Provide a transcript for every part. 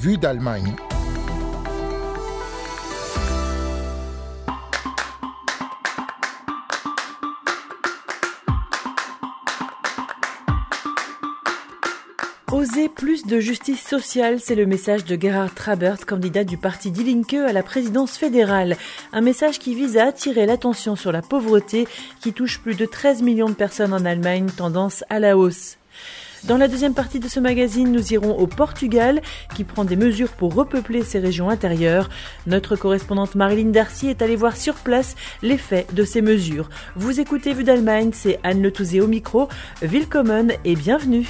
Vue d'Allemagne. Oser plus de justice sociale, c'est le message de Gerhard Trabert, candidat du parti Die Linke à la présidence fédérale. Un message qui vise à attirer l'attention sur la pauvreté qui touche plus de 13 millions de personnes en Allemagne, tendance à la hausse. Dans la deuxième partie de ce magazine, nous irons au Portugal, qui prend des mesures pour repeupler ses régions intérieures. Notre correspondante Marilyn Darcy est allée voir sur place l'effet de ces mesures. Vous écoutez Vue d'Allemagne, c'est Anne Le au micro. Willkommen et bienvenue.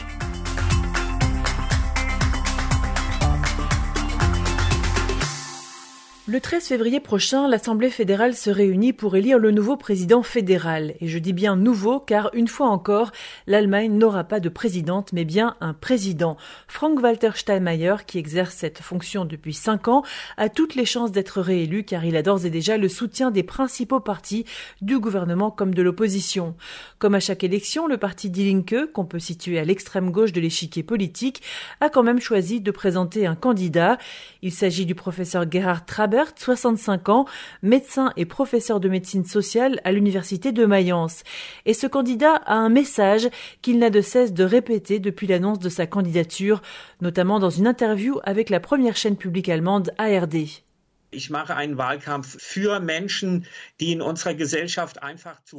Le 13 février prochain, l'Assemblée fédérale se réunit pour élire le nouveau président fédéral. Et je dis bien nouveau car, une fois encore, l'Allemagne n'aura pas de présidente mais bien un président. Frank-Walter Steinmeier, qui exerce cette fonction depuis cinq ans, a toutes les chances d'être réélu car il a d'ores et déjà le soutien des principaux partis du gouvernement comme de l'opposition. Comme à chaque élection, le parti Die Linke, qu'on peut situer à l'extrême gauche de l'échiquier politique, a quand même choisi de présenter un candidat. Il s'agit du professeur Gerhard Traber 65 ans, médecin et professeur de médecine sociale à l'université de Mayence. Et ce candidat a un message qu'il n'a de cesse de répéter depuis l'annonce de sa candidature, notamment dans une interview avec la première chaîne publique allemande ARD.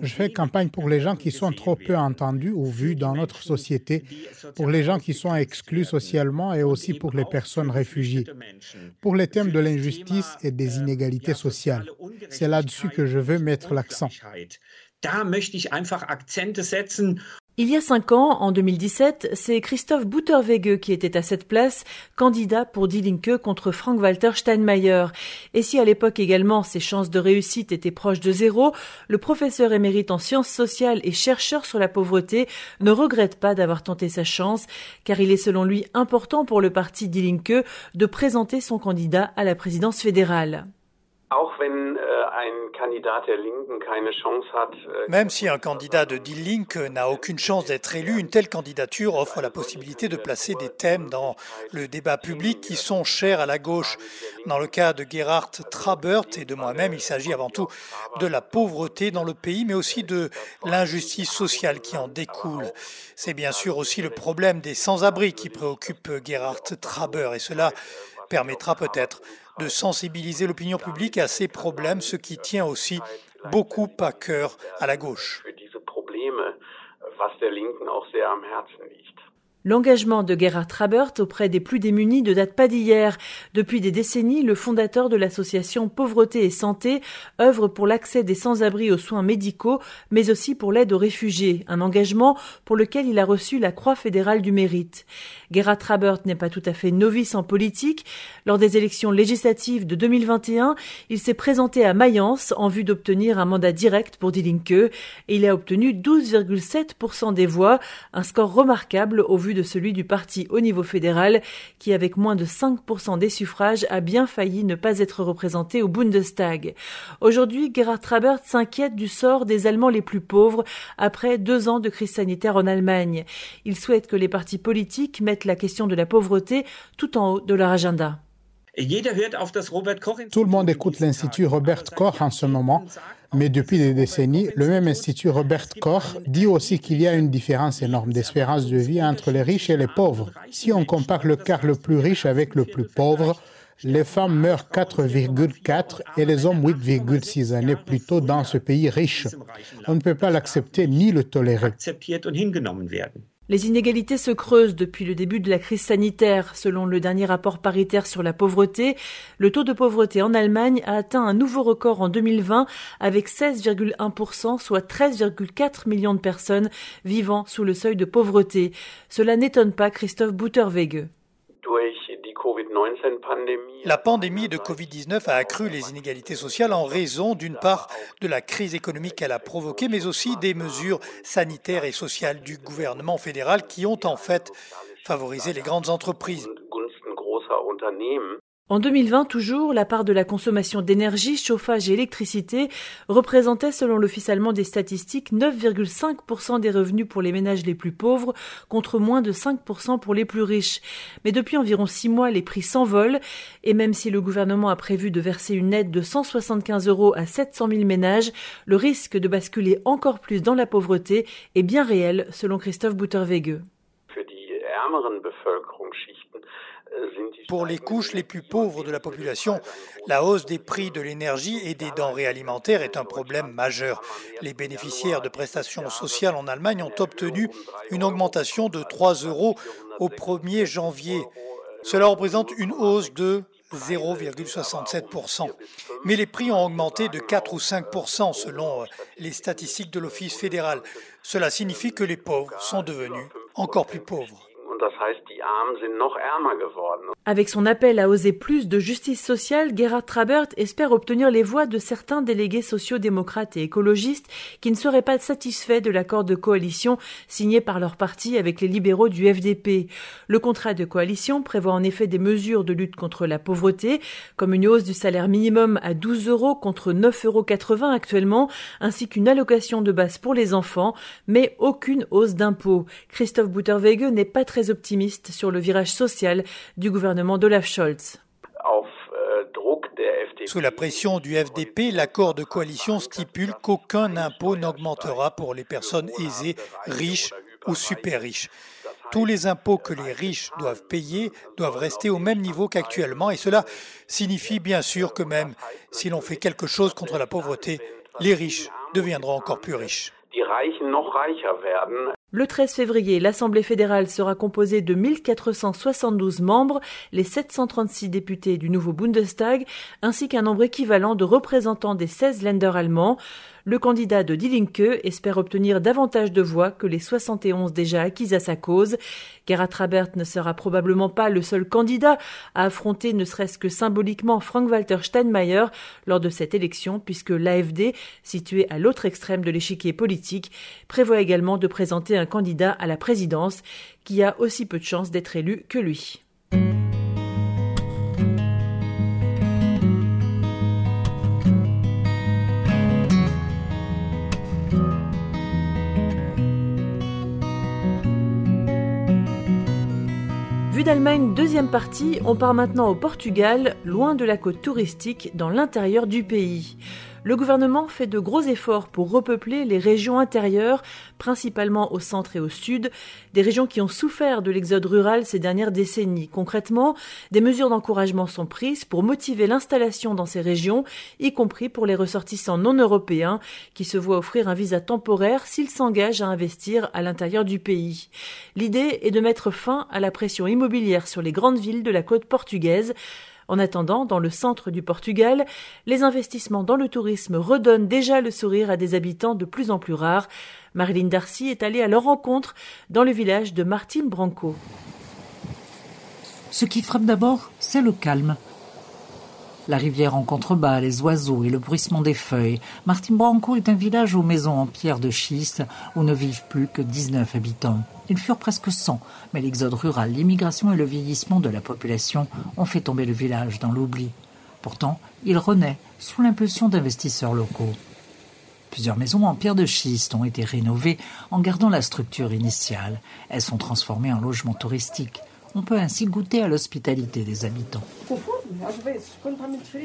Je fais campagne pour les gens qui sont trop peu entendus ou vus dans notre société, pour les gens qui sont exclus socialement et aussi pour les personnes réfugiées, pour les thèmes de l'injustice et des inégalités sociales. C'est là-dessus que je veux mettre l'accent. Il y a cinq ans, en 2017, c'est Christophe Butterwege qui était à cette place, candidat pour Die Linke contre Frank-Walter Steinmeier. Et si à l'époque également ses chances de réussite étaient proches de zéro, le professeur émérite en sciences sociales et chercheur sur la pauvreté ne regrette pas d'avoir tenté sa chance, car il est selon lui important pour le parti Die Linke de présenter son candidat à la présidence fédérale. Même si un candidat de Die Linke n'a aucune chance d'être élu, une telle candidature offre la possibilité de placer des thèmes dans le débat public qui sont chers à la gauche. Dans le cas de Gerhard Trabert et de moi-même, il s'agit avant tout de la pauvreté dans le pays, mais aussi de l'injustice sociale qui en découle. C'est bien sûr aussi le problème des sans-abri qui préoccupe Gerhard Trabert et cela permettra peut-être de sensibiliser l'opinion publique à ces problèmes, ce qui tient aussi beaucoup à cœur à la gauche. L'engagement de Gerhard Trabert auprès des plus démunis ne date pas d'hier. Depuis des décennies, le fondateur de l'association Pauvreté et Santé œuvre pour l'accès des sans-abri aux soins médicaux, mais aussi pour l'aide aux réfugiés, un engagement pour lequel il a reçu la Croix fédérale du mérite. Gerhard Trabert n'est pas tout à fait novice en politique. Lors des élections législatives de 2021, il s'est présenté à Mayence en vue d'obtenir un mandat direct pour Die Linke et il a obtenu 12,7% des voix, un score remarquable au vu de celui du parti au niveau fédéral, qui avec moins de 5% des suffrages a bien failli ne pas être représenté au Bundestag. Aujourd'hui, Gerhard Trabert s'inquiète du sort des Allemands les plus pauvres après deux ans de crise sanitaire en Allemagne. Il souhaite que les partis politiques mettent la question de la pauvreté tout en haut de leur agenda. Tout le monde écoute l'Institut Robert Koch en ce moment, mais depuis des décennies, le même Institut Robert Koch dit aussi qu'il y a une différence énorme d'espérance de vie entre les riches et les pauvres. Si on compare le quart le plus riche avec le plus pauvre, les femmes meurent 4,4 et les hommes 8,6 années plus tôt dans ce pays riche. On ne peut pas l'accepter ni le tolérer. Les inégalités se creusent depuis le début de la crise sanitaire. Selon le dernier rapport paritaire sur la pauvreté, le taux de pauvreté en Allemagne a atteint un nouveau record en 2020 avec 16,1%, soit 13,4 millions de personnes vivant sous le seuil de pauvreté. Cela n'étonne pas Christophe Butterwege. La pandémie de Covid-19 a accru les inégalités sociales en raison, d'une part, de la crise économique qu'elle a provoquée, mais aussi des mesures sanitaires et sociales du gouvernement fédéral qui ont en fait favorisé les grandes entreprises. En 2020 toujours, la part de la consommation d'énergie, chauffage et électricité représentait selon l'Office allemand des statistiques 9,5% des revenus pour les ménages les plus pauvres contre moins de 5% pour les plus riches. Mais depuis environ six mois, les prix s'envolent et même si le gouvernement a prévu de verser une aide de 175 euros à 700 000 ménages, le risque de basculer encore plus dans la pauvreté est bien réel selon Christophe Butterwege. Pour les couches les plus pauvres de la population, la hausse des prix de l'énergie et des denrées alimentaires est un problème majeur. Les bénéficiaires de prestations sociales en Allemagne ont obtenu une augmentation de 3 euros au 1er janvier. Cela représente une hausse de 0,67%. Mais les prix ont augmenté de 4 ou 5% selon les statistiques de l'Office fédéral. Cela signifie que les pauvres sont devenus encore plus pauvres. Avec son appel à oser plus de justice sociale, Gerhard Trabert espère obtenir les voix de certains délégués sociaux-démocrates et écologistes qui ne seraient pas satisfaits de l'accord de coalition signé par leur parti avec les libéraux du FDP. Le contrat de coalition prévoit en effet des mesures de lutte contre la pauvreté, comme une hausse du salaire minimum à 12 euros contre 9,80 euros actuellement, ainsi qu'une allocation de base pour les enfants, mais aucune hausse d'impôts. Christophe Butterwege n'est pas très optimiste sur le virage social du gouvernement d'Olaf Scholz. Sous la pression du FDP, l'accord de coalition stipule qu'aucun impôt n'augmentera pour les personnes aisées, riches ou super riches. Tous les impôts que les riches doivent payer doivent rester au même niveau qu'actuellement et cela signifie bien sûr que même si l'on fait quelque chose contre la pauvreté, les riches deviendront encore plus riches. Le 13 février, l'Assemblée fédérale sera composée de 1472 membres, les 736 députés du nouveau Bundestag, ainsi qu'un nombre équivalent de représentants des 16 Länder allemands. Le candidat de Die Linke espère obtenir davantage de voix que les 71 déjà acquises à sa cause. Gerhard Trabert ne sera probablement pas le seul candidat à affronter ne serait-ce que symboliquement Frank-Walter Steinmeier lors de cette élection puisque l'AFD, située à l'autre extrême de l'échiquier politique, prévoit également de présenter un candidat à la présidence qui a aussi peu de chances d'être élu que lui. Deuxième partie, on part maintenant au Portugal, loin de la côte touristique, dans l'intérieur du pays le gouvernement fait de gros efforts pour repeupler les régions intérieures, principalement au centre et au sud, des régions qui ont souffert de l'exode rural ces dernières décennies. Concrètement, des mesures d'encouragement sont prises pour motiver l'installation dans ces régions, y compris pour les ressortissants non européens qui se voient offrir un visa temporaire s'ils s'engagent à investir à l'intérieur du pays. L'idée est de mettre fin à la pression immobilière sur les grandes villes de la côte portugaise, en attendant, dans le centre du Portugal, les investissements dans le tourisme redonnent déjà le sourire à des habitants de plus en plus rares. Marilyn Darcy est allée à leur rencontre dans le village de Martin Branco. Ce qui frappe d'abord, c'est le calme. La rivière en contrebas, les oiseaux et le bruissement des feuilles. Martin Branco est un village aux maisons en pierre de schiste où ne vivent plus que 19 habitants. Ils furent presque 100, mais l'exode rural, l'immigration et le vieillissement de la population ont fait tomber le village dans l'oubli. Pourtant, il renaît sous l'impulsion d'investisseurs locaux. Plusieurs maisons en pierre de schiste ont été rénovées en gardant la structure initiale. Elles sont transformées en logements touristiques. On peut ainsi goûter à l'hospitalité des habitants.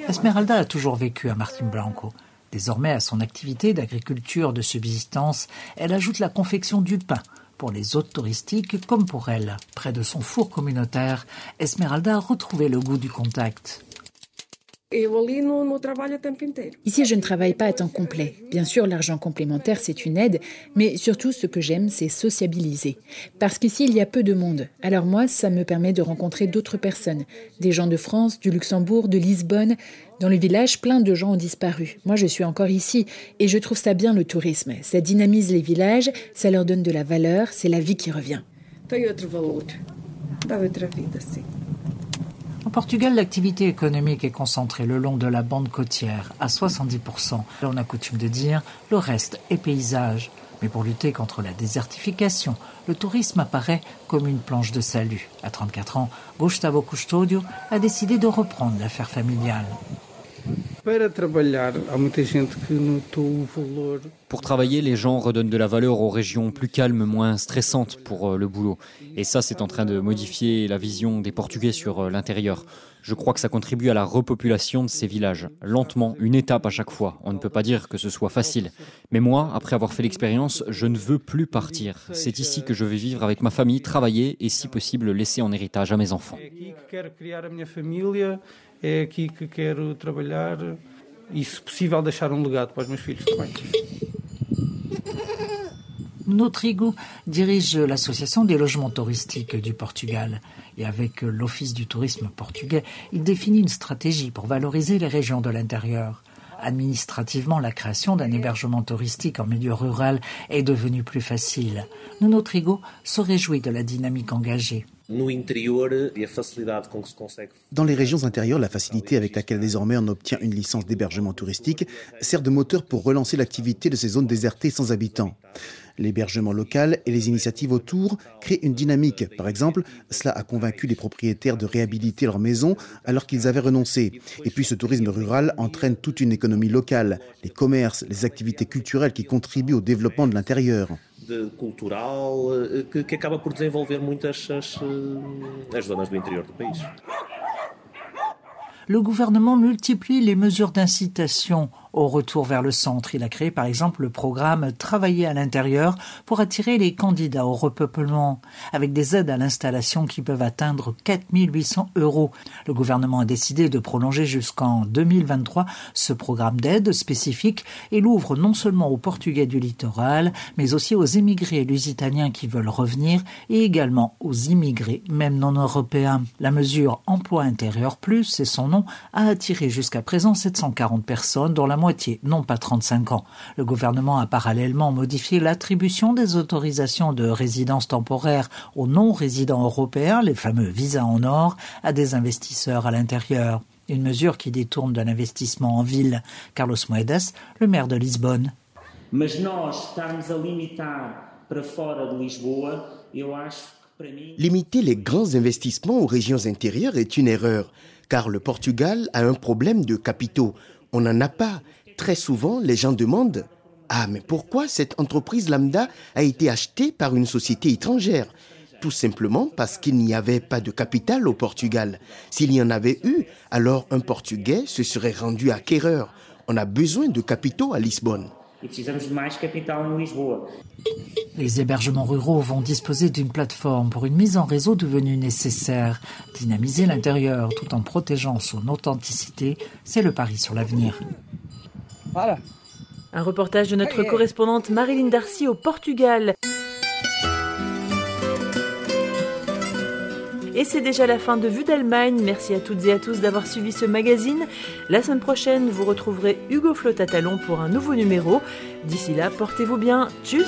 Esmeralda a toujours vécu à Martin Blanco. Désormais, à son activité d'agriculture de subsistance, elle ajoute la confection du pain pour les hôtes touristiques comme pour elle. Près de son four communautaire, Esmeralda a retrouvé le goût du contact. Ici, je ne travaille pas à temps complet. Bien sûr, l'argent complémentaire, c'est une aide, mais surtout, ce que j'aime, c'est sociabiliser. Parce qu'ici, il y a peu de monde. Alors moi, ça me permet de rencontrer d'autres personnes. Des gens de France, du Luxembourg, de Lisbonne. Dans le village, plein de gens ont disparu. Moi, je suis encore ici et je trouve ça bien le tourisme. Ça dynamise les villages, ça leur donne de la valeur, c'est la vie qui revient. Portugal, l'activité économique est concentrée le long de la bande côtière à 70%. On a coutume de dire le reste est paysage. Mais pour lutter contre la désertification, le tourisme apparaît comme une planche de salut. À 34 ans, Gustavo Custodio a décidé de reprendre l'affaire familiale. Pour travailler, les gens redonnent de la valeur aux régions plus calmes, moins stressantes pour euh, le boulot. Et ça, c'est en train de modifier la vision des Portugais sur euh, l'intérieur. Je crois que ça contribue à la repopulation de ces villages. Lentement, une étape à chaque fois. On ne peut pas dire que ce soit facile. Mais moi, après avoir fait l'expérience, je ne veux plus partir. C'est ici que je vais vivre avec ma famille, travailler et si possible laisser en héritage à mes enfants. É aqui que um. Notrigo dirige l'association des logements touristiques du Portugal et avec l'Office du tourisme portugais, il définit une stratégie pour valoriser les régions de l'intérieur. Administrativement, la création d'un hébergement touristique en milieu rural est devenue plus facile. Nuno Trigo se réjouit de la dynamique engagée. Dans les régions intérieures, la facilité avec laquelle désormais on obtient une licence d'hébergement touristique sert de moteur pour relancer l'activité de ces zones désertées sans habitants. L'hébergement local et les initiatives autour créent une dynamique. Par exemple, cela a convaincu les propriétaires de réhabiliter leur maison alors qu'ils avaient renoncé. Et puis ce tourisme rural entraîne toute une économie locale, les commerces, les activités culturelles qui contribuent au développement de l'intérieur. Eh, que, acaba por desenvolver muitas as, eh, as zonas do interior do país. Le gouvernement multiplie les mesures d'incitation au retour vers le centre. Il a créé par exemple le programme Travailler à l'intérieur pour attirer les candidats au repeuplement, avec des aides à l'installation qui peuvent atteindre 4800 euros. Le gouvernement a décidé de prolonger jusqu'en 2023 ce programme d'aide spécifique et l'ouvre non seulement aux Portugais du littoral, mais aussi aux immigrés lusitaniens qui veulent revenir et également aux immigrés, même non européens. La mesure Emploi intérieur plus, c'est son nom, a attiré jusqu'à présent 740 personnes, dont la moitié n'ont pas 35 ans. Le gouvernement a parallèlement modifié l'attribution des autorisations de résidence temporaire aux non-résidents européens, les fameux visas en or, à des investisseurs à l'intérieur. Une mesure qui détourne de l'investissement en ville. Carlos Moedas, le maire de Lisbonne. Limiter les grands investissements aux régions intérieures est une erreur, car le Portugal a un problème de capitaux. On n'en a pas. Très souvent, les gens demandent Ah, mais pourquoi cette entreprise lambda a été achetée par une société étrangère? Tout simplement parce qu'il n'y avait pas de capital au Portugal. S'il y en avait eu, alors un Portugais se serait rendu acquéreur. On a besoin de capitaux à Lisbonne. Les hébergements ruraux vont disposer d'une plateforme pour une mise en réseau devenue nécessaire. Dynamiser l'intérieur tout en protégeant son authenticité, c'est le pari sur l'avenir. Voilà. Un reportage de notre correspondante Marilyn Darcy au Portugal. Et c'est déjà la fin de Vue d'Allemagne. Merci à toutes et à tous d'avoir suivi ce magazine. La semaine prochaine, vous retrouverez Hugo Flotatalon pour un nouveau numéro. D'ici là, portez-vous bien. Tchuss